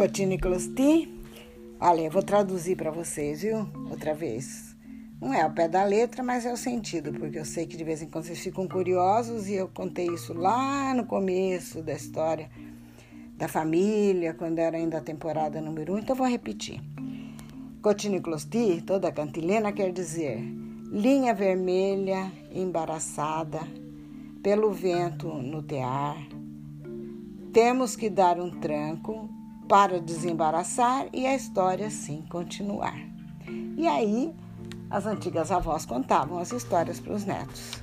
Cotiniclosti. Olha, eu vou traduzir para vocês, viu? Outra vez. Não é ao pé da letra, mas é o sentido, porque eu sei que de vez em quando vocês ficam curiosos e eu contei isso lá no começo da história da família, quando era ainda a temporada número um, então vou repetir. Cotiniclosti, toda cantilena, quer dizer linha vermelha embaraçada pelo vento no tear. Temos que dar um tranco para desembaraçar e a história assim continuar. E aí, as antigas avós contavam as histórias para os netos.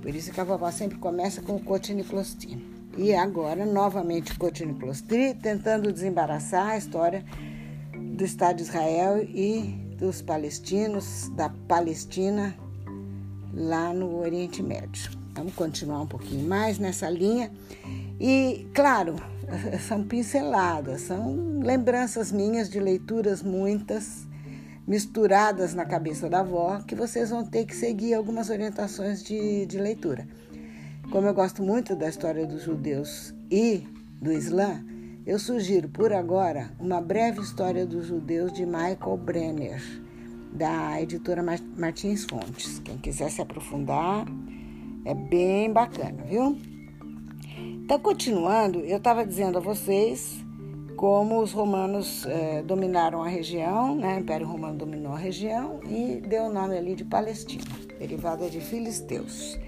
Por isso que a vovó sempre começa com o cotiniclosti. E agora, novamente, o cotiniclosti, tentando desembaraçar a história do Estado de Israel e dos palestinos, da Palestina, lá no Oriente Médio. Vamos continuar um pouquinho mais nessa linha. E, claro, são pinceladas, são lembranças minhas de leituras muitas, misturadas na cabeça da avó, que vocês vão ter que seguir algumas orientações de, de leitura. Como eu gosto muito da história dos judeus e do Islã, eu sugiro por agora uma breve história dos judeus de Michael Brenner, da editora Martins Fontes. Quem quiser se aprofundar, é bem bacana, viu? Então, continuando, eu estava dizendo a vocês como os romanos eh, dominaram a região, né? o Império Romano dominou a região e deu o nome ali de Palestina, derivada de filisteus.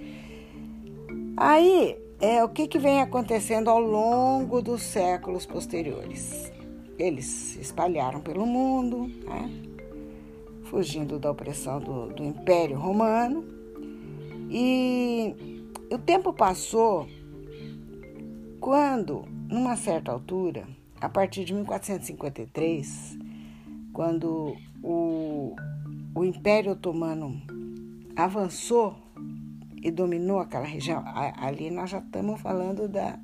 Aí, é o que, que vem acontecendo ao longo dos séculos posteriores? Eles se espalharam pelo mundo, né? fugindo da opressão do, do Império Romano, e o tempo passou quando, numa certa altura, a partir de 1453, quando o, o Império Otomano avançou e dominou aquela região, ali nós já estamos falando da,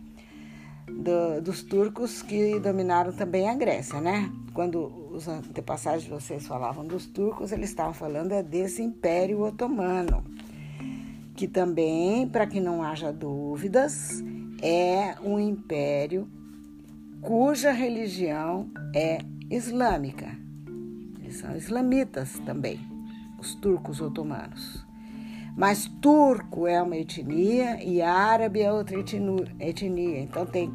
do, dos turcos que dominaram também a Grécia, né? Quando os antepassados de vocês falavam dos turcos, eles estavam falando é desse Império Otomano, que também, para que não haja dúvidas, é um império cuja religião é islâmica. Eles são islamitas também, os turcos otomanos. Mas turco é uma etnia e árabe é outra etnia. Então tem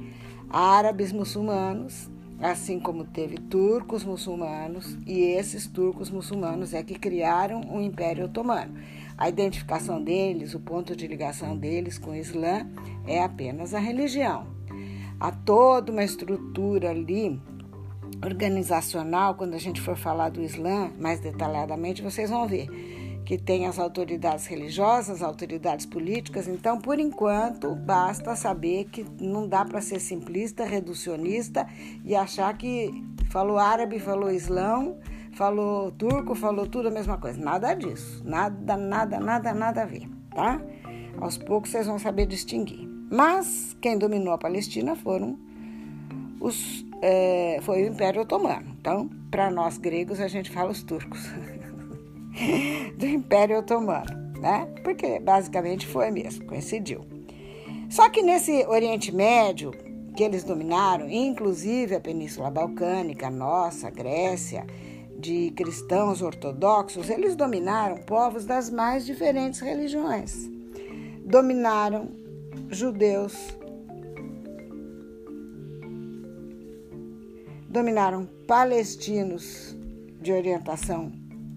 árabes muçulmanos, assim como teve turcos muçulmanos, e esses turcos muçulmanos é que criaram o Império Otomano. A identificação deles, o ponto de ligação deles com o Islã é apenas a religião. Há toda uma estrutura ali organizacional, quando a gente for falar do Islã mais detalhadamente, vocês vão ver que tem as autoridades religiosas, autoridades políticas. Então, por enquanto, basta saber que não dá para ser simplista, reducionista e achar que falou árabe, falou islão, falou turco, falou tudo a mesma coisa. Nada disso. Nada, nada, nada, nada a ver, tá? Aos poucos vocês vão saber distinguir. Mas quem dominou a Palestina foram os, é, foi o Império Otomano. Então, para nós gregos, a gente fala os turcos do Império Otomano, né? Porque basicamente foi mesmo, coincidiu. Só que nesse Oriente Médio que eles dominaram, inclusive a Península Balcânica, nossa, Grécia, de cristãos ortodoxos, eles dominaram povos das mais diferentes religiões. Dominaram judeus, dominaram palestinos de orientação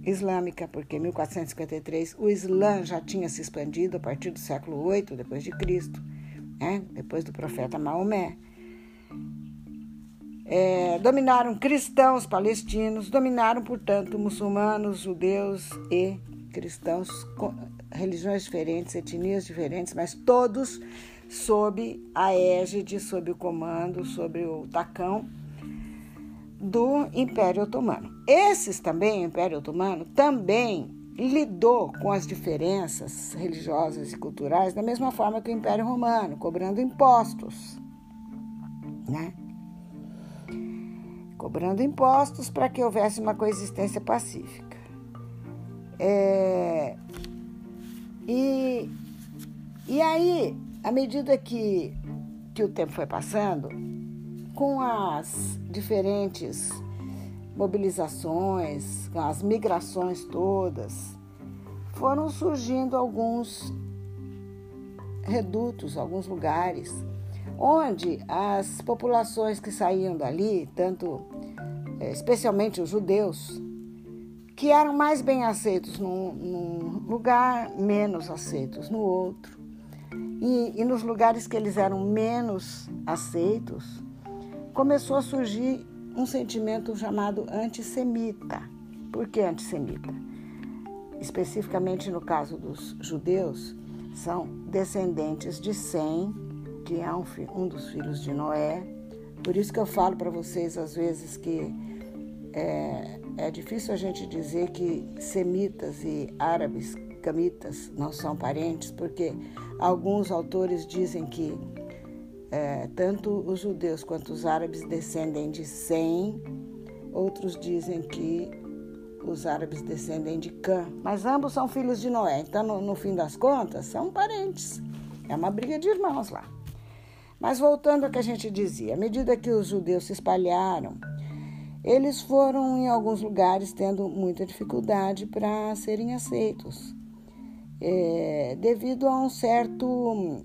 islâmica, porque em 1453 o Islã já tinha se expandido a partir do século 8 depois de Cristo, né? depois do profeta Maomé é, dominaram cristãos palestinos, dominaram, portanto, muçulmanos, judeus e cristãos, religiões diferentes, etnias diferentes, mas todos sob a égide, sob o comando, sob o tacão do Império Otomano. Esses também, o Império Otomano, também lidou com as diferenças religiosas e culturais da mesma forma que o Império Romano, cobrando impostos, né? Cobrando impostos para que houvesse uma coexistência pacífica. É, e, e aí, à medida que, que o tempo foi passando, com as diferentes mobilizações, com as migrações todas, foram surgindo alguns redutos, alguns lugares, onde as populações que saíam dali, tanto especialmente os judeus, que eram mais bem aceitos num, num lugar, menos aceitos no outro. E, e nos lugares que eles eram menos aceitos, começou a surgir um sentimento chamado antissemita. Por que antissemita? Especificamente no caso dos judeus, são descendentes de Sem, que é um, um dos filhos de Noé. Por isso que eu falo para vocês às vezes que é, é difícil a gente dizer que semitas e árabes camitas não são parentes, porque alguns autores dizem que é, tanto os judeus quanto os árabes descendem de Sem, outros dizem que os árabes descendem de Cã, mas ambos são filhos de Noé, então no, no fim das contas são parentes. É uma briga de irmãos lá. Mas voltando ao que a gente dizia, à medida que os judeus se espalharam, eles foram em alguns lugares tendo muita dificuldade para serem aceitos, é, devido a um certo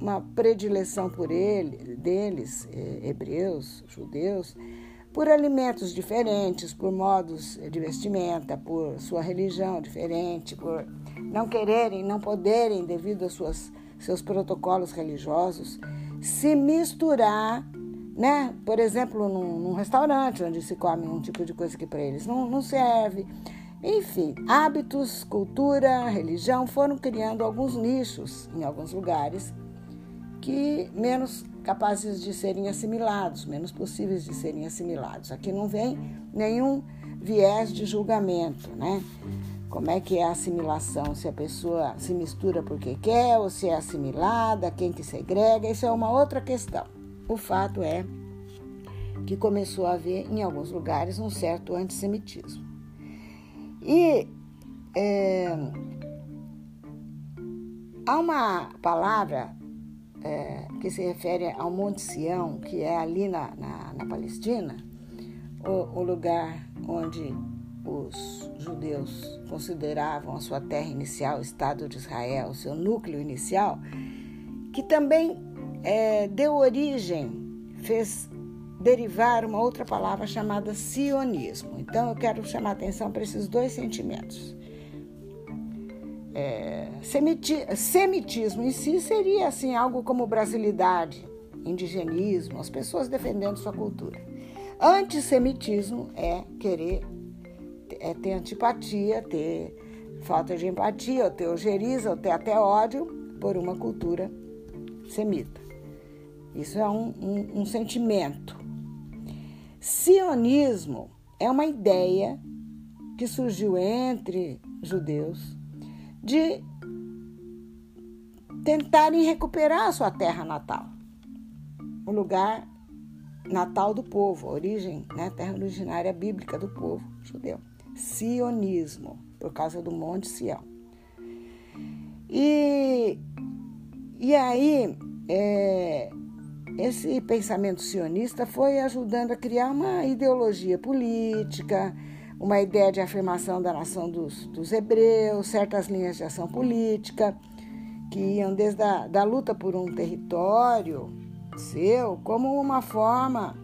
uma predileção por ele, deles, é, hebreus, judeus, por alimentos diferentes, por modos de vestimenta, por sua religião diferente, por não quererem, não poderem, devido aos seus protocolos religiosos, se misturar, né? Por exemplo, num, num restaurante onde se come um tipo de coisa que para eles não, não serve. Enfim, hábitos, cultura, religião foram criando alguns nichos em alguns lugares que menos capazes de serem assimilados, menos possíveis de serem assimilados. Aqui não vem nenhum viés de julgamento, né? Como é que é a assimilação? Se a pessoa se mistura porque quer ou se é assimilada, quem que segrega, isso é uma outra questão. O fato é que começou a haver em alguns lugares um certo antissemitismo. E é, há uma palavra é, que se refere ao Monte Sião, que é ali na, na, na Palestina, o, o lugar onde os judeus consideravam a sua terra inicial, o Estado de Israel, o seu núcleo inicial, que também é, deu origem, fez derivar uma outra palavra chamada sionismo. Então eu quero chamar a atenção para esses dois sentimentos. É, semiti, semitismo em si seria assim algo como brasilidade, indigenismo, as pessoas defendendo sua cultura. Antissemitismo é querer é ter antipatia, ter falta de empatia, ou ter ojeriza, ou ter até ódio por uma cultura semita. Isso é um, um, um sentimento. Sionismo é uma ideia que surgiu entre judeus de tentarem recuperar a sua terra natal, o lugar natal do povo, a origem, né, terra originária bíblica do povo judeu. Sionismo, por causa do Monte Sião. E, e aí, é, esse pensamento sionista foi ajudando a criar uma ideologia política, uma ideia de afirmação da nação dos, dos hebreus, certas linhas de ação política, que iam desde a da luta por um território seu, como uma forma,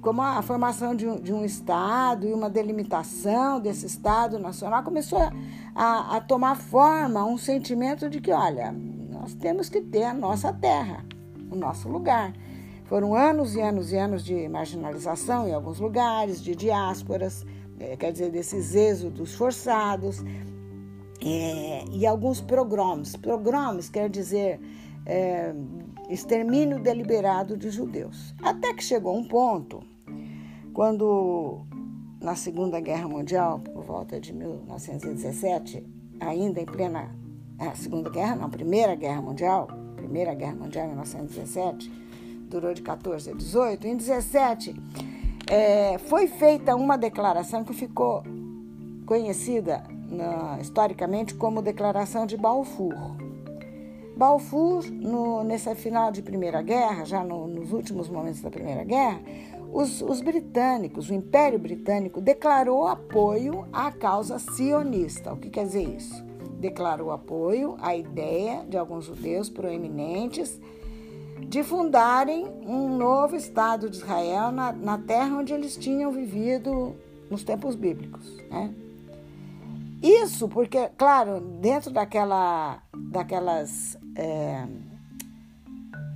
como a formação de um, de um Estado e uma delimitação desse Estado nacional, começou a, a tomar forma um sentimento de que, olha, nós temos que ter a nossa terra, o nosso lugar. Foram anos e anos e anos de marginalização em alguns lugares, de diásporas, é, quer dizer, desses êxodos forçados, é, e alguns progroms. Progroms quer dizer é, extermínio deliberado de judeus. Até que chegou um ponto, quando na Segunda Guerra Mundial, por volta de 1917, ainda em plena a Segunda Guerra, não, Primeira Guerra Mundial, Primeira Guerra Mundial, 1917, durou de 14 a 18. Em 17, é, foi feita uma declaração que ficou conhecida na, historicamente como Declaração de Balfour. Balfour, no, nessa final de Primeira Guerra, já no, nos últimos momentos da Primeira Guerra, os, os, britânicos, o Império Britânico, declarou apoio à causa sionista. O que quer dizer isso? Declarou apoio à ideia de alguns judeus proeminentes de fundarem um novo Estado de Israel na, na terra onde eles tinham vivido nos tempos bíblicos. Né? Isso porque, claro, dentro daquela, daquelas, é,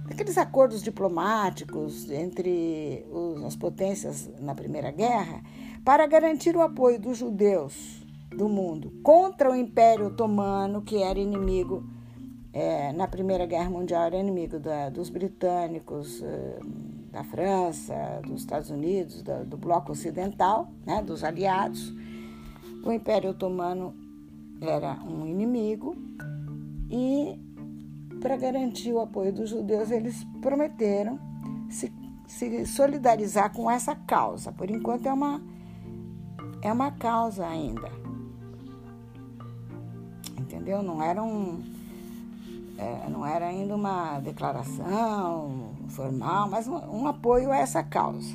daqueles acordos diplomáticos entre os, as potências na Primeira Guerra, para garantir o apoio dos judeus do mundo contra o Império Otomano, que era inimigo é, na Primeira Guerra Mundial, era inimigo da, dos britânicos, é, da França, dos Estados Unidos, do Bloco Ocidental, né, dos aliados o Império Otomano era um inimigo e, para garantir o apoio dos judeus, eles prometeram se, se solidarizar com essa causa. Por enquanto, é uma, é uma causa ainda. Entendeu? Não era um. É, não era ainda uma declaração formal, mas um, um apoio a essa causa.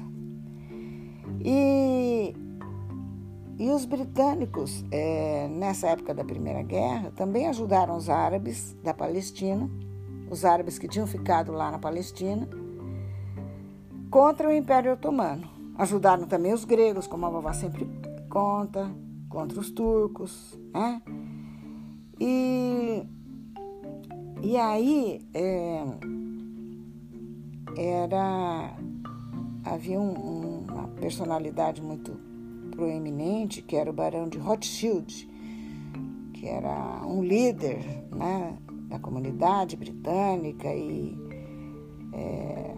E e os britânicos, é, nessa época da Primeira Guerra, também ajudaram os árabes da Palestina, os árabes que tinham ficado lá na Palestina, contra o Império Otomano. Ajudaram também os gregos, como a vovó sempre conta, contra os turcos, né? E, e aí é, era havia um, uma personalidade muito proeminente, que era o Barão de Rothschild, que era um líder né, da comunidade britânica e. É,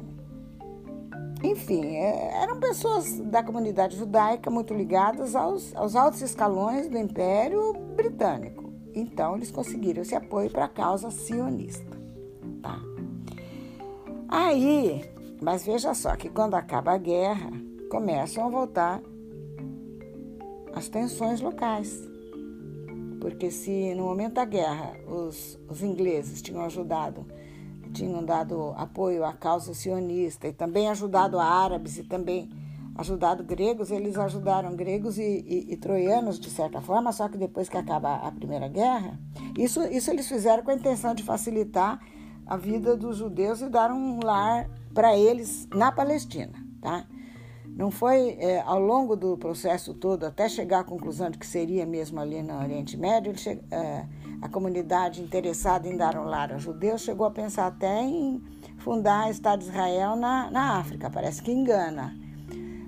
enfim, é, eram pessoas da comunidade judaica muito ligadas aos, aos altos escalões do Império Britânico. Então, eles conseguiram esse apoio para a causa sionista. Tá? Aí, mas veja só que quando acaba a guerra, começam a voltar as tensões locais. Porque se no momento da guerra os, os ingleses tinham ajudado, tinham dado apoio à causa sionista e também ajudado árabes e também ajudado gregos, eles ajudaram gregos e, e, e, troianos de certa forma, só que depois que acaba a Primeira Guerra, isso, isso eles fizeram com a intenção de facilitar a vida dos judeus e dar um lar para eles na Palestina, tá? Não foi é, ao longo do processo todo, até chegar à conclusão de que seria mesmo ali no Oriente Médio, che, é, a comunidade interessada em dar um lar aos judeus chegou a pensar até em fundar o Estado de Israel na, na África, parece que engana.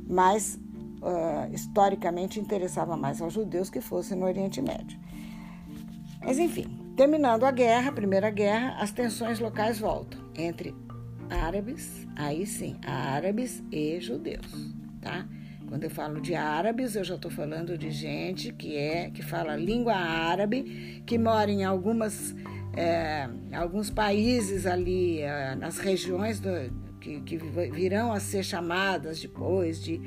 Mas, uh, historicamente, interessava mais aos judeus que fosse no Oriente Médio. Mas, enfim, terminando a guerra, a Primeira Guerra, as tensões locais voltam entre árabes, aí sim, árabes e judeus, tá? Quando eu falo de árabes, eu já estou falando de gente que é que fala língua árabe, que mora em algumas é, alguns países ali é, nas regiões do, que, que virão a ser chamadas depois de,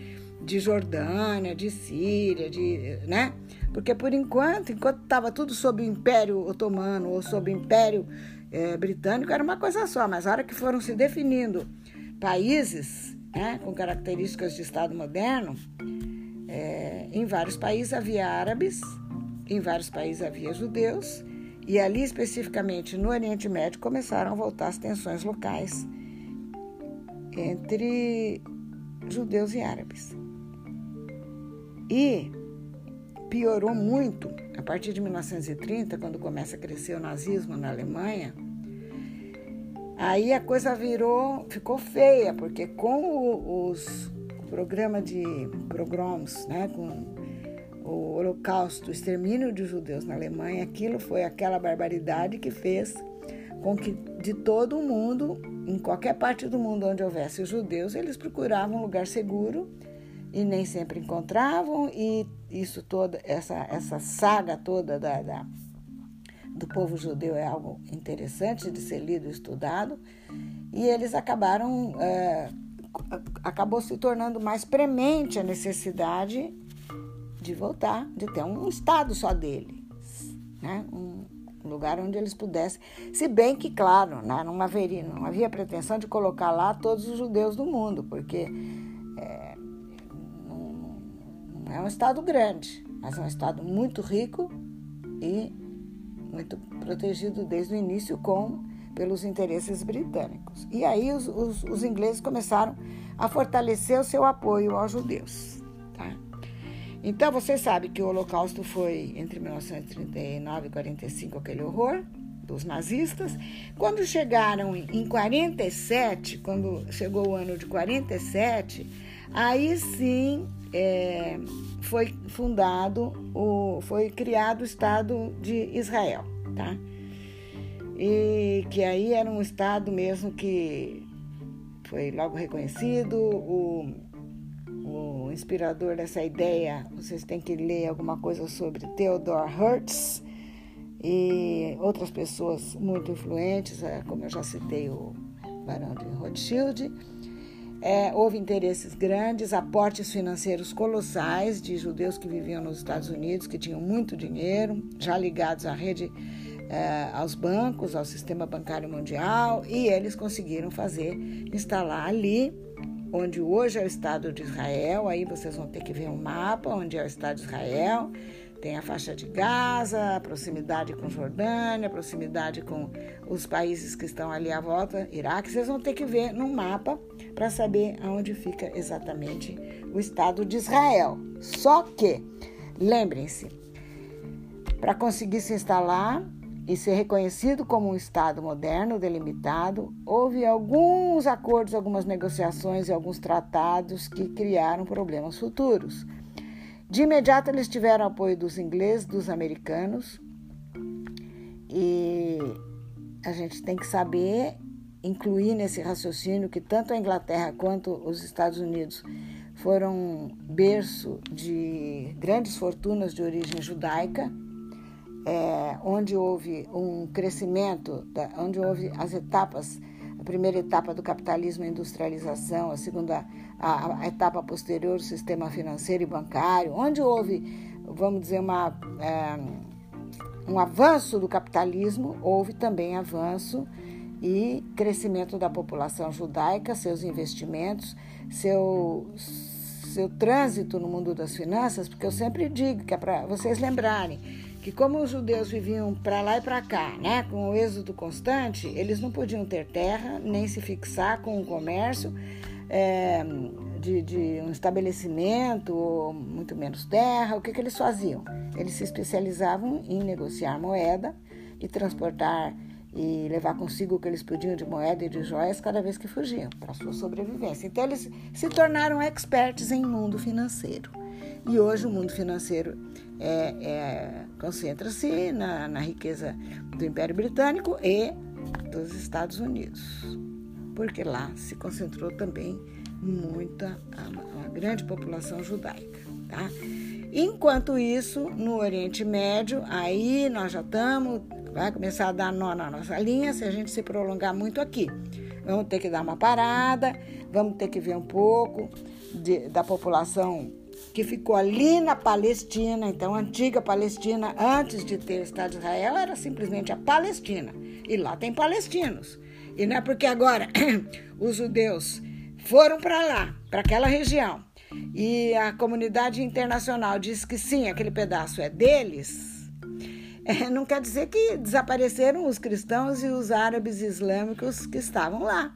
de Jordânia, de Síria, de, né? Porque por enquanto, enquanto estava tudo sob o Império Otomano ou sob o Império é, britânico era uma coisa só, mas a hora que foram se definindo países né, com características de Estado moderno, é, em vários países havia árabes, em vários países havia judeus, e ali especificamente no Oriente Médio começaram a voltar as tensões locais entre judeus e árabes. E piorou muito a partir de 1930, quando começa a crescer o nazismo na Alemanha, aí a coisa virou, ficou feia, porque com os o programa de pogroms, né, com o Holocausto, o extermínio de judeus na Alemanha, aquilo foi aquela barbaridade que fez com que de todo o mundo, em qualquer parte do mundo onde houvesse judeus, eles procuravam um lugar seguro e nem sempre encontravam e isso toda essa essa saga toda da, da, do povo judeu é algo interessante de ser lido e estudado e eles acabaram é, acabou se tornando mais premente a necessidade de voltar de ter um estado só dele né? Um lugar onde eles pudessem. Se bem que, claro, né, não, haveria, não havia pretensão de colocar lá todos os judeus do mundo, porque é, não, não é um estado grande, mas é um estado muito rico e muito protegido desde o início com pelos interesses britânicos. E aí os, os, os ingleses começaram a fortalecer o seu apoio aos judeus. Tá? Então, vocês sabem que o Holocausto foi entre 1939 e 45 aquele horror dos nazistas. Quando chegaram em 47, quando chegou o ano de 47, aí sim é, foi fundado, o, foi criado o Estado de Israel, tá? E que aí era um Estado mesmo que foi logo reconhecido, o inspirador dessa ideia, vocês têm que ler alguma coisa sobre Theodor Hertz e outras pessoas muito influentes, é, como eu já citei o Barão de Rothschild. É, houve interesses grandes, aportes financeiros colossais de judeus que viviam nos Estados Unidos, que tinham muito dinheiro, já ligados à rede, é, aos bancos, ao sistema bancário mundial, e eles conseguiram fazer, instalar ali onde hoje é o Estado de Israel, aí vocês vão ter que ver um mapa onde é o Estado de Israel. Tem a faixa de Gaza, a proximidade com Jordânia, a proximidade com os países que estão ali à volta, Iraque. Vocês vão ter que ver no mapa para saber aonde fica exatamente o Estado de Israel. Só que, lembrem-se, para conseguir se instalar, e ser reconhecido como um Estado moderno, delimitado, houve alguns acordos, algumas negociações e alguns tratados que criaram problemas futuros. De imediato, eles tiveram apoio dos ingleses, dos americanos, e a gente tem que saber incluir nesse raciocínio que tanto a Inglaterra quanto os Estados Unidos foram berço de grandes fortunas de origem judaica é, onde houve um crescimento, da, onde houve as etapas, a primeira etapa do capitalismo e industrialização, a segunda, a, a, etapa posterior, o sistema financeiro e bancário, onde houve, vamos dizer, uma, é, um avanço do capitalismo, houve também avanço e crescimento da população judaica, seus investimentos, seu, seu trânsito no mundo das finanças, porque eu sempre digo que é para vocês lembrarem que como os judeus viviam para lá e para cá, né, com o êxodo constante, eles não podiam ter terra nem se fixar com o comércio é, de, de, um estabelecimento, muito menos terra. O que, que eles faziam? Eles se especializavam em negociar moeda e transportar e levar consigo o que eles podiam de moeda e de joias cada vez que fugiam para sua sobrevivência. Então eles se tornaram experts em mundo financeiro. E hoje o mundo financeiro é, é, concentra-se na, na riqueza do Império Britânico e dos Estados Unidos, porque lá se concentrou também muita, uma grande população judaica. Tá? Enquanto isso, no Oriente Médio, aí nós já estamos, vai começar a dar nó na nossa linha se a gente se prolongar muito aqui. Vamos ter que dar uma parada, vamos ter que ver um pouco de, da população que ficou ali na Palestina, então antiga Palestina, antes de ter Estado de Israel, era simplesmente a Palestina. E lá tem palestinos. E não é porque agora os judeus foram para lá, para aquela região, e a comunidade internacional diz que sim, aquele pedaço é deles, é, não quer dizer que desapareceram os cristãos e os árabes islâmicos que estavam lá.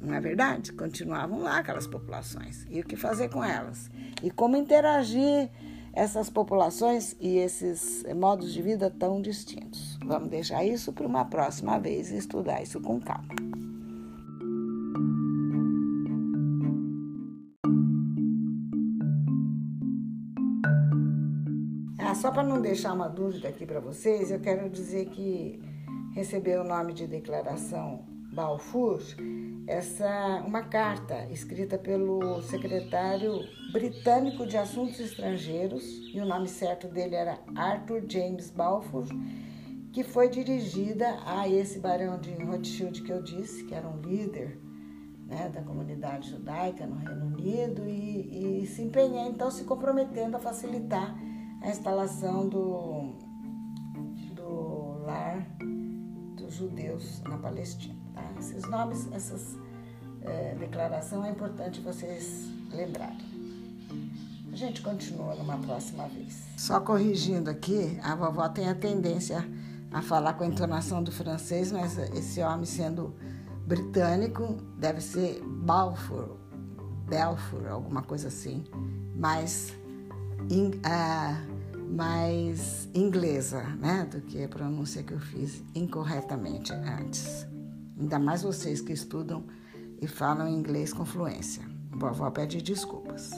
Não é verdade? Continuavam lá aquelas populações. E o que fazer com elas? E como interagir essas populações e esses modos de vida tão distintos? Vamos deixar isso para uma próxima vez e estudar isso com calma. Ah, só para não deixar uma dúvida aqui para vocês, eu quero dizer que recebeu o nome de declaração Balfour essa uma carta escrita pelo secretário britânico de Assuntos Estrangeiros e o nome certo dele era Arthur James Balfour, que foi dirigida a esse barão de Rothschild que eu disse, que era um líder né, da comunidade judaica no Reino Unido e, e se empenhou então se comprometendo a facilitar a instalação do, do lar dos judeus na Palestina. Tá? Esses nomes, essas é, declaração é importante vocês lembrarem. A gente continua numa próxima vez. Só corrigindo aqui, a vovó tem a tendência a falar com a entonação do francês, mas esse homem sendo britânico deve ser Balfour, Belfour, alguma coisa assim, mais, in, uh, mais inglesa, né, do que a pronúncia que eu fiz incorretamente antes. Ainda mais vocês que estudam e falam inglês com fluência. Vovó pede desculpas.